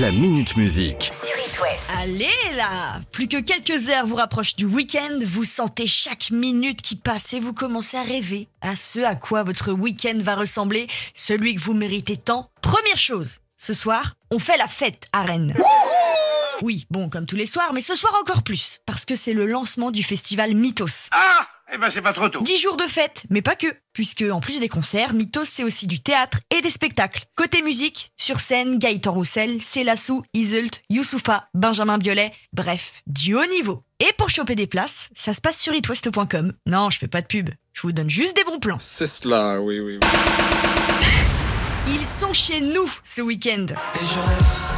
La Minute Musique. sur It West. Allez là Plus que quelques heures vous rapprochent du week-end, vous sentez chaque minute qui passe et vous commencez à rêver à ce à quoi votre week-end va ressembler, celui que vous méritez tant. Première chose, ce soir, on fait la fête à Rennes. Oui, bon, comme tous les soirs, mais ce soir encore plus, parce que c'est le lancement du festival Mythos. Ah Eh ben c'est pas trop tôt. 10 jours de fête, mais pas que, puisque en plus des concerts, Mythos c'est aussi du théâtre et des spectacles. Côté musique, sur scène, Gaëtan Roussel, Célassou, Iselt, Youssoufa, Benjamin Biolay, bref, du haut niveau. Et pour choper des places, ça se passe sur itwest.com. Non, je fais pas de pub, je vous donne juste des bons plans. C'est cela, oui, oui, oui. Ils sont chez nous ce week-end. Et je rêve,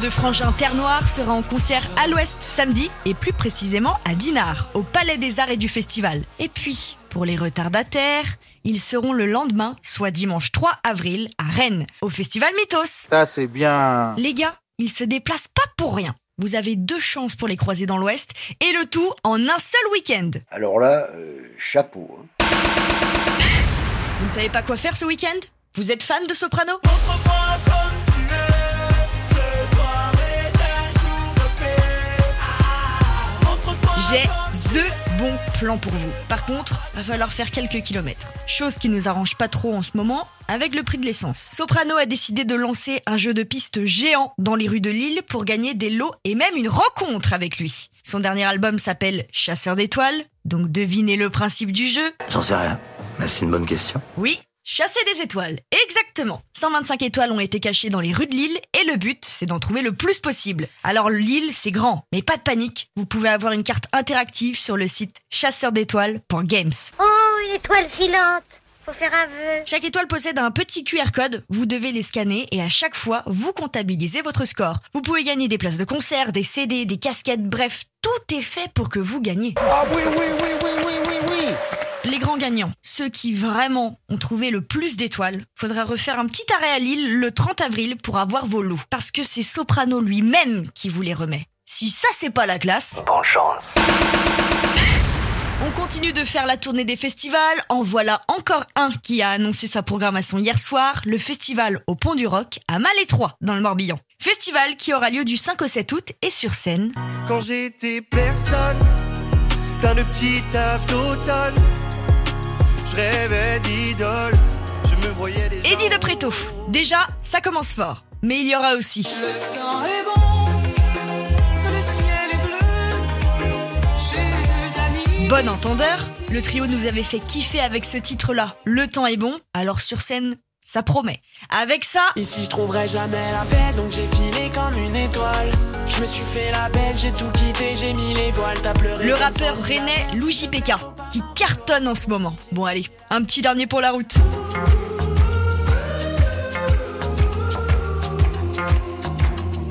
de frangins Terre Noire sera en concert à l'Ouest samedi et plus précisément à Dinard, au Palais des Arts et du Festival. Et puis, pour les retardataires, ils seront le lendemain, soit dimanche 3 avril, à Rennes, au Festival Mythos. Ça, c'est bien. Les gars, ils se déplacent pas pour rien. Vous avez deux chances pour les croiser dans l'Ouest et le tout en un seul week-end. Alors là, euh, chapeau. hein. Vous ne savez pas quoi faire ce week-end? Vous êtes fan de Soprano? J'ai THE bon plan pour vous. Par contre, va falloir faire quelques kilomètres. Chose qui nous arrange pas trop en ce moment avec le prix de l'essence. Soprano a décidé de lancer un jeu de piste géant dans les rues de Lille pour gagner des lots et même une rencontre avec lui. Son dernier album s'appelle Chasseur d'étoiles, donc devinez le principe du jeu. J'en sais rien. Mais c'est une bonne question. Oui, chasser des étoiles, exactement. 125 étoiles ont été cachées dans les rues de Lille et le but, c'est d'en trouver le plus possible. Alors Lille, c'est grand, mais pas de panique, vous pouvez avoir une carte interactive sur le site chasseurdétoiles.games. Oh, une étoile filante. Faut faire un vœu. Chaque étoile possède un petit QR code, vous devez les scanner et à chaque fois, vous comptabilisez votre score. Vous pouvez gagner des places de concert, des CD, des casquettes, bref, tout est fait pour que vous gagniez. Ah oui, oui, oui, oui, oui, oui, oui. Les grands gagnants, ceux qui vraiment ont trouvé le plus d'étoiles, faudra refaire un petit arrêt à Lille le 30 avril pour avoir vos lots. Parce que c'est Soprano lui-même qui vous les remet. Si ça c'est pas la classe, Bonne chance. on continue de faire la tournée des festivals. En voilà encore un qui a annoncé sa programmation hier soir, le festival au Pont du Roc à Malétroit dans le Morbihan. Festival qui aura lieu du 5 au 7 août et sur scène. Quand j'étais personne, plein de petits tafs d'automne, je rêvais d'idole, je me voyais déjà. Eddie de Préto. Déjà, ça commence fort. Mais il y aura aussi Le temps est bon, le ciel est bleu, j'ai deux amis. Bon entendeur, le trio nous avait fait kiffer avec ce titre-là. Le temps est bon, alors sur scène, ça promet. Avec ça, Ici je trouverai jamais la paix donc j'ai filé comme une étoile Je me suis fait la belle, j'ai tout quitté, j'ai mis les voiles, t'as pleuré le rappeur rennais Lou JPK, qui cartonne en ce moment. Bon allez, un petit dernier pour la route.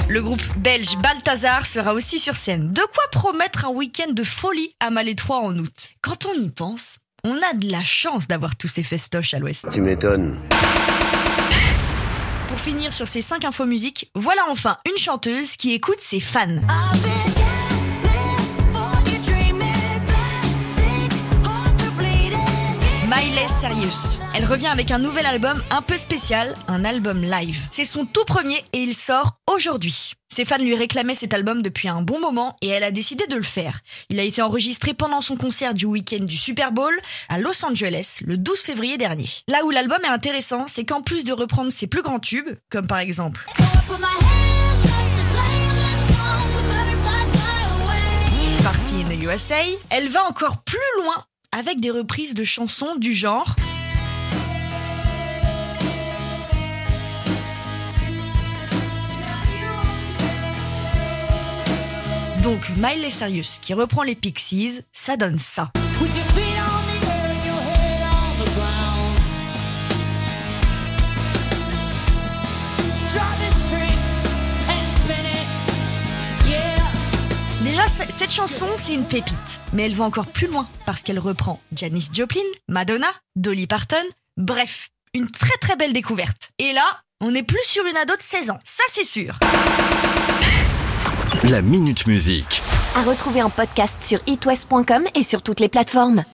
Le groupe belge Balthazar sera aussi sur scène. De quoi promettre un week-end de folie à Malétroit en août. Quand on y pense, on a de la chance d'avoir tous ces festoches à l'ouest. Tu m'étonnes. Pour finir sur ces 5 infos musique, voilà enfin une chanteuse qui écoute ses fans. Miley Cyrus. Elle revient avec un nouvel album un peu spécial, un album live. C'est son tout premier et il sort aujourd'hui. Ses fans lui réclamaient cet album depuis un bon moment et elle a décidé de le faire. Il a été enregistré pendant son concert du week-end du Super Bowl à Los Angeles le 12 février dernier. Là où l'album est intéressant, c'est qu'en plus de reprendre ses plus grands tubes, comme par exemple USA, elle va encore plus loin avec des reprises de chansons du genre Donc Miley Cyrus qui reprend les Pixies, ça donne ça. Déjà, cette chanson, c'est une pépite. Mais elle va encore plus loin parce qu'elle reprend Janis Joplin, Madonna, Dolly Parton, bref, une très très belle découverte. Et là, on n'est plus sur une ado de 16 ans, ça c'est sûr. La Minute Musique. À retrouver en podcast sur itwest.com et sur toutes les plateformes.